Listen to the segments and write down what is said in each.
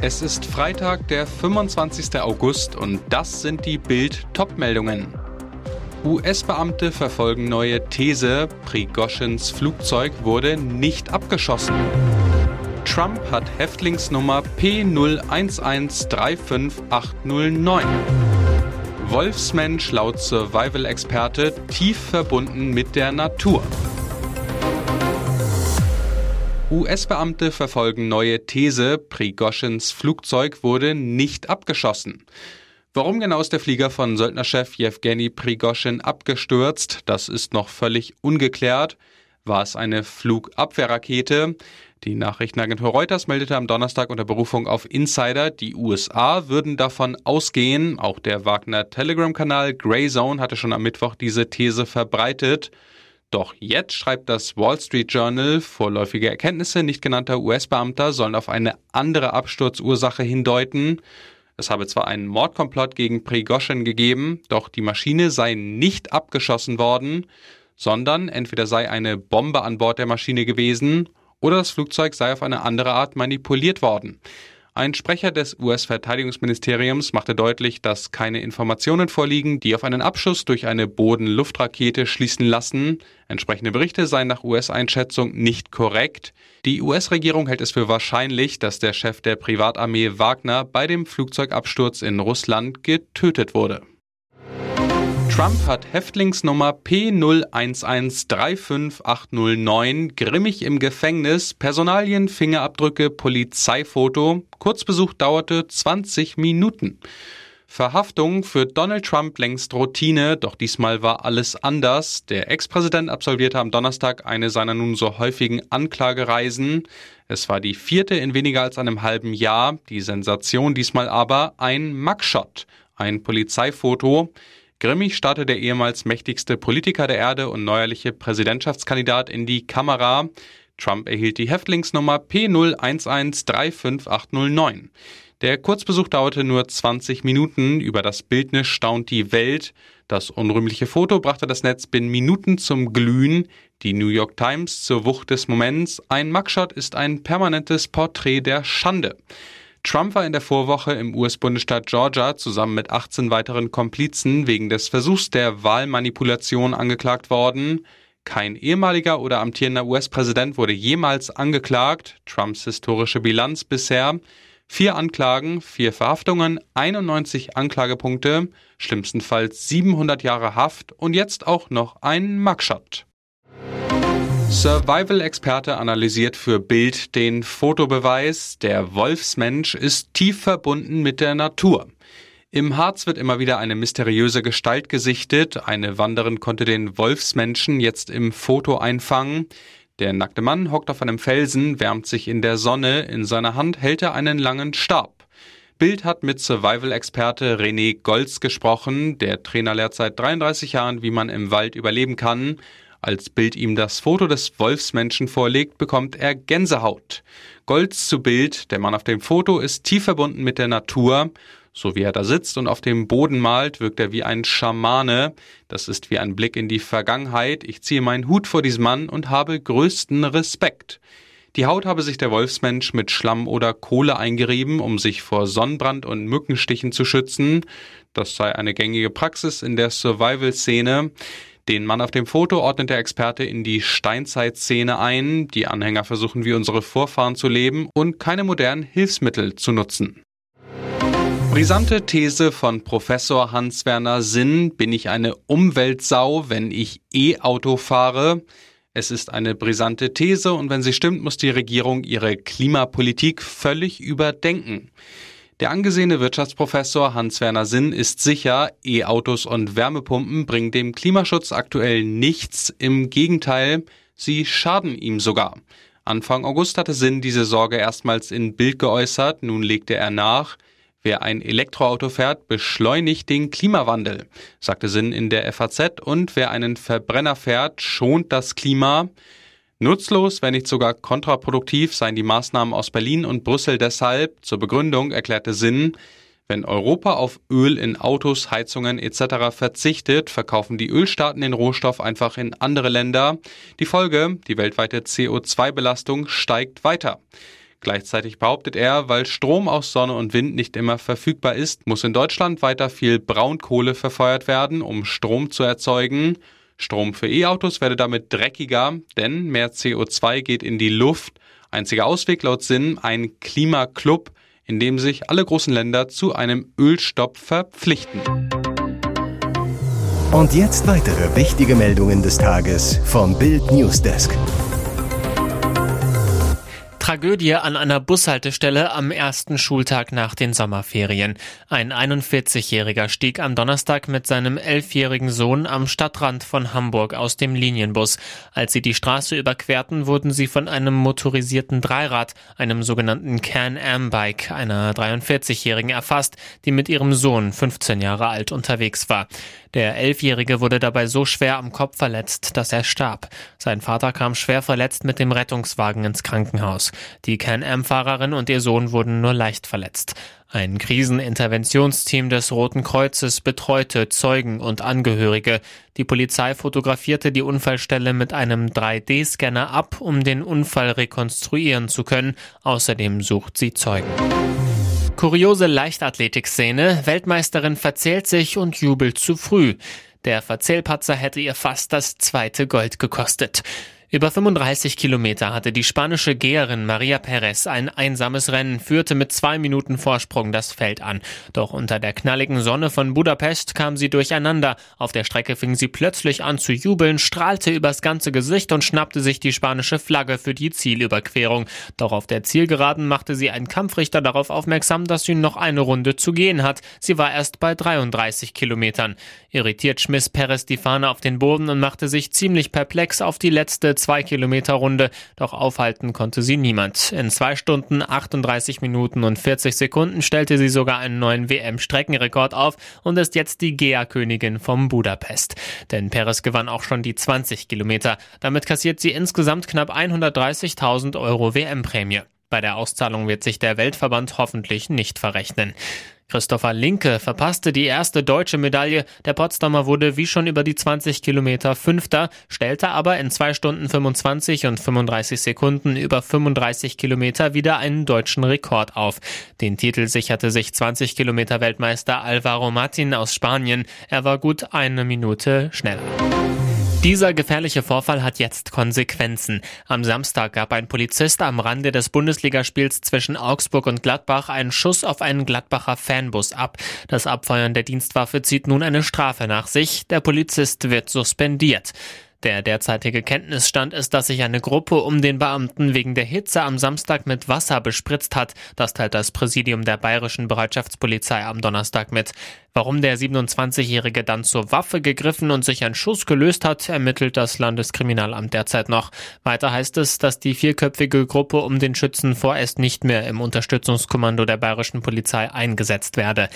Es ist Freitag, der 25. August und das sind die Bild-Top-Meldungen. US-Beamte verfolgen neue These, Prigoschins Flugzeug wurde nicht abgeschossen. Trump hat Häftlingsnummer P01135809. Wolfsmensch laut Survival-Experte tief verbunden mit der Natur. US-Beamte verfolgen neue These, Prigoschins Flugzeug wurde nicht abgeschossen. Warum genau ist der Flieger von Söldnerchef Jewgeni Prigoschin abgestürzt, das ist noch völlig ungeklärt. War es eine Flugabwehrrakete? Die Nachrichtenagentur Reuters meldete am Donnerstag unter Berufung auf Insider, die USA würden davon ausgehen. Auch der Wagner Telegram-Kanal Greyzone hatte schon am Mittwoch diese These verbreitet. Doch jetzt schreibt das Wall Street Journal, vorläufige Erkenntnisse nicht genannter US-Beamter sollen auf eine andere Absturzursache hindeuten. Es habe zwar einen Mordkomplott gegen Prigozhin gegeben, doch die Maschine sei nicht abgeschossen worden, sondern entweder sei eine Bombe an Bord der Maschine gewesen oder das Flugzeug sei auf eine andere Art manipuliert worden. Ein Sprecher des US-Verteidigungsministeriums machte deutlich, dass keine Informationen vorliegen, die auf einen Abschuss durch eine Boden-Luftrakete schließen lassen. Entsprechende Berichte seien nach US-Einschätzung nicht korrekt. Die US-Regierung hält es für wahrscheinlich, dass der Chef der Privatarmee Wagner bei dem Flugzeugabsturz in Russland getötet wurde. Trump hat Häftlingsnummer P01135809 grimmig im Gefängnis, Personalien, Fingerabdrücke, Polizeifoto. Kurzbesuch dauerte 20 Minuten. Verhaftung für Donald Trump längst Routine, doch diesmal war alles anders. Der Ex-Präsident absolvierte am Donnerstag eine seiner nun so häufigen Anklagereisen. Es war die vierte in weniger als einem halben Jahr. Die Sensation diesmal aber ein Mugshot, ein Polizeifoto. Grimmig starrte der ehemals mächtigste Politiker der Erde und neuerliche Präsidentschaftskandidat in die Kamera. Trump erhielt die Häftlingsnummer P01135809. Der Kurzbesuch dauerte nur 20 Minuten. Über das Bildnis staunt die Welt. Das unrühmliche Foto brachte das Netz binnen Minuten zum Glühen. Die New York Times zur Wucht des Moments. Ein Mugshot ist ein permanentes Porträt der Schande. Trump war in der Vorwoche im US-Bundesstaat Georgia zusammen mit 18 weiteren Komplizen wegen des Versuchs der Wahlmanipulation angeklagt worden. Kein ehemaliger oder amtierender US-Präsident wurde jemals angeklagt. Trumps historische Bilanz bisher. Vier Anklagen, vier Verhaftungen, 91 Anklagepunkte, schlimmstenfalls 700 Jahre Haft und jetzt auch noch ein Mugshot. Survival-Experte analysiert für Bild den Fotobeweis, der Wolfsmensch ist tief verbunden mit der Natur. Im Harz wird immer wieder eine mysteriöse Gestalt gesichtet. Eine Wanderin konnte den Wolfsmenschen jetzt im Foto einfangen. Der nackte Mann hockt auf einem Felsen, wärmt sich in der Sonne. In seiner Hand hält er einen langen Stab. Bild hat mit Survival-Experte René Golz gesprochen. Der Trainer lehrt seit 33 Jahren, wie man im Wald überleben kann. Als Bild ihm das Foto des Wolfsmenschen vorlegt, bekommt er Gänsehaut. Golds zu Bild, der Mann auf dem Foto ist tief verbunden mit der Natur. So wie er da sitzt und auf dem Boden malt, wirkt er wie ein Schamane. Das ist wie ein Blick in die Vergangenheit. Ich ziehe meinen Hut vor diesem Mann und habe größten Respekt. Die Haut habe sich der Wolfsmensch mit Schlamm oder Kohle eingerieben, um sich vor Sonnenbrand und Mückenstichen zu schützen. Das sei eine gängige Praxis in der Survival-Szene. Den Mann auf dem Foto ordnet der Experte in die Steinzeitszene ein. Die Anhänger versuchen wie unsere Vorfahren zu leben und keine modernen Hilfsmittel zu nutzen. Brisante These von Professor Hans-Werner Sinn. Bin ich eine Umweltsau, wenn ich E-Auto fahre? Es ist eine brisante These und wenn sie stimmt, muss die Regierung ihre Klimapolitik völlig überdenken. Der angesehene Wirtschaftsprofessor Hans-Werner Sinn ist sicher, E-Autos und Wärmepumpen bringen dem Klimaschutz aktuell nichts. Im Gegenteil, sie schaden ihm sogar. Anfang August hatte Sinn diese Sorge erstmals in Bild geäußert. Nun legte er nach. Wer ein Elektroauto fährt, beschleunigt den Klimawandel, sagte Sinn in der FAZ. Und wer einen Verbrenner fährt, schont das Klima. Nutzlos, wenn nicht sogar kontraproduktiv seien die Maßnahmen aus Berlin und Brüssel deshalb. Zur Begründung erklärte Sinn, wenn Europa auf Öl in Autos, Heizungen etc. verzichtet, verkaufen die Ölstaaten den Rohstoff einfach in andere Länder. Die Folge, die weltweite CO2-Belastung steigt weiter. Gleichzeitig behauptet er, weil Strom aus Sonne und Wind nicht immer verfügbar ist, muss in Deutschland weiter viel Braunkohle verfeuert werden, um Strom zu erzeugen. Strom für E-Autos werde damit dreckiger, denn mehr CO2 geht in die Luft. Einziger Ausweg laut Sinn ein Klimaclub, in dem sich alle großen Länder zu einem Ölstopp verpflichten. Und jetzt weitere wichtige Meldungen des Tages vom Bild Newsdesk. Tragödie an einer Bushaltestelle am ersten Schultag nach den Sommerferien. Ein 41-Jähriger stieg am Donnerstag mit seinem elfjährigen Sohn am Stadtrand von Hamburg aus dem Linienbus. Als sie die Straße überquerten, wurden sie von einem motorisierten Dreirad, einem sogenannten Can-Am-Bike, einer 43-Jährigen erfasst, die mit ihrem Sohn 15 Jahre alt unterwegs war. Der Elfjährige wurde dabei so schwer am Kopf verletzt, dass er starb. Sein Vater kam schwer verletzt mit dem Rettungswagen ins Krankenhaus. Die Can-Am-Fahrerin und ihr Sohn wurden nur leicht verletzt. Ein Kriseninterventionsteam des Roten Kreuzes betreute Zeugen und Angehörige. Die Polizei fotografierte die Unfallstelle mit einem 3D-Scanner ab, um den Unfall rekonstruieren zu können. Außerdem sucht sie Zeugen. Kuriose Leichtathletikszene. Weltmeisterin verzählt sich und jubelt zu früh. Der Verzählpatzer hätte ihr fast das zweite Gold gekostet. Über 35 Kilometer hatte die spanische Geherin Maria Perez ein einsames Rennen, führte mit zwei Minuten Vorsprung das Feld an. Doch unter der knalligen Sonne von Budapest kam sie durcheinander. Auf der Strecke fing sie plötzlich an zu jubeln, strahlte übers ganze Gesicht und schnappte sich die spanische Flagge für die Zielüberquerung. Doch auf der Zielgeraden machte sie einen Kampfrichter darauf aufmerksam, dass sie noch eine Runde zu gehen hat. Sie war erst bei 33 Kilometern. Irritiert schmiss Perez die Fahne auf den Boden und machte sich ziemlich perplex auf die letzte 2 Kilometer Runde, doch aufhalten konnte sie niemand. In 2 Stunden, 38 Minuten und 40 Sekunden stellte sie sogar einen neuen WM-Streckenrekord auf und ist jetzt die Gea-Königin vom Budapest. Denn Perez gewann auch schon die 20 Kilometer. Damit kassiert sie insgesamt knapp 130.000 Euro WM-Prämie. Bei der Auszahlung wird sich der Weltverband hoffentlich nicht verrechnen. Christopher Linke verpasste die erste deutsche Medaille. Der Potsdamer wurde wie schon über die 20 Kilometer Fünfter, stellte aber in 2 Stunden 25 und 35 Sekunden über 35 Kilometer wieder einen deutschen Rekord auf. Den Titel sicherte sich 20 Kilometer Weltmeister Alvaro Martin aus Spanien. Er war gut eine Minute schneller. Dieser gefährliche Vorfall hat jetzt Konsequenzen. Am Samstag gab ein Polizist am Rande des Bundesligaspiels zwischen Augsburg und Gladbach einen Schuss auf einen Gladbacher Fanbus ab. Das Abfeuern der Dienstwaffe zieht nun eine Strafe nach sich. Der Polizist wird suspendiert. Der derzeitige Kenntnisstand ist, dass sich eine Gruppe um den Beamten wegen der Hitze am Samstag mit Wasser bespritzt hat. Das teilt das Präsidium der bayerischen Bereitschaftspolizei am Donnerstag mit. Warum der 27-Jährige dann zur Waffe gegriffen und sich ein Schuss gelöst hat, ermittelt das Landeskriminalamt derzeit noch. Weiter heißt es, dass die vierköpfige Gruppe um den Schützen vorerst nicht mehr im Unterstützungskommando der bayerischen Polizei eingesetzt werde.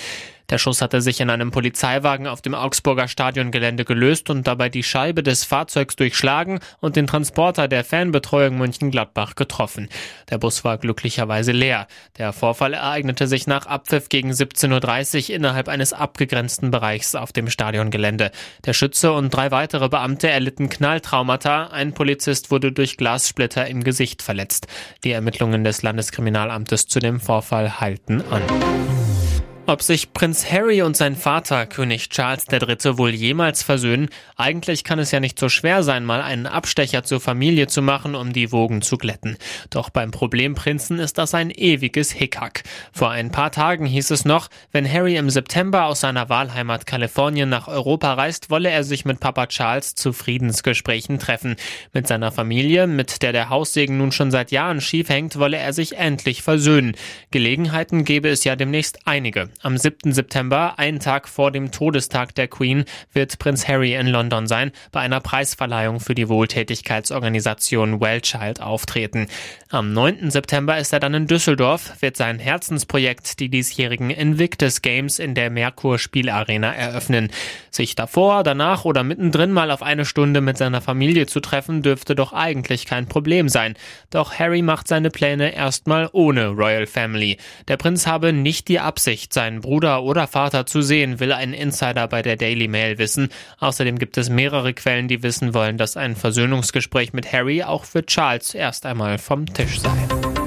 Der Schuss hatte sich in einem Polizeiwagen auf dem Augsburger Stadiongelände gelöst und dabei die Scheibe des Fahrzeugs durchschlagen und den Transporter der Fanbetreuung Mönchengladbach getroffen. Der Bus war glücklicherweise leer. Der Vorfall ereignete sich nach Abpfiff gegen 17.30 Uhr innerhalb eines abgegrenzten Bereichs auf dem Stadiongelände. Der Schütze und drei weitere Beamte erlitten Knalltraumata. Ein Polizist wurde durch Glassplitter im Gesicht verletzt. Die Ermittlungen des Landeskriminalamtes zu dem Vorfall halten an. Ob sich Prinz Harry und sein Vater, König Charles III., wohl jemals versöhnen? Eigentlich kann es ja nicht so schwer sein, mal einen Abstecher zur Familie zu machen, um die Wogen zu glätten. Doch beim Problemprinzen ist das ein ewiges Hickhack. Vor ein paar Tagen hieß es noch, wenn Harry im September aus seiner Wahlheimat Kalifornien nach Europa reist, wolle er sich mit Papa Charles zu Friedensgesprächen treffen. Mit seiner Familie, mit der der Haussegen nun schon seit Jahren schief hängt, wolle er sich endlich versöhnen. Gelegenheiten gäbe es ja demnächst einige. Am 7. September, einen Tag vor dem Todestag der Queen, wird Prinz Harry in London sein, bei einer Preisverleihung für die Wohltätigkeitsorganisation Wellchild auftreten. Am 9. September ist er dann in Düsseldorf, wird sein Herzensprojekt, die diesjährigen Invictus Games in der Merkur Spielarena eröffnen. Sich davor, danach oder mittendrin mal auf eine Stunde mit seiner Familie zu treffen, dürfte doch eigentlich kein Problem sein. Doch Harry macht seine Pläne erstmal ohne Royal Family. Der Prinz habe nicht die Absicht, seinen Bruder oder Vater zu sehen, will ein Insider bei der Daily Mail wissen. Außerdem gibt es mehrere Quellen, die wissen wollen, dass ein Versöhnungsgespräch mit Harry auch für Charles erst einmal vom Tisch sei.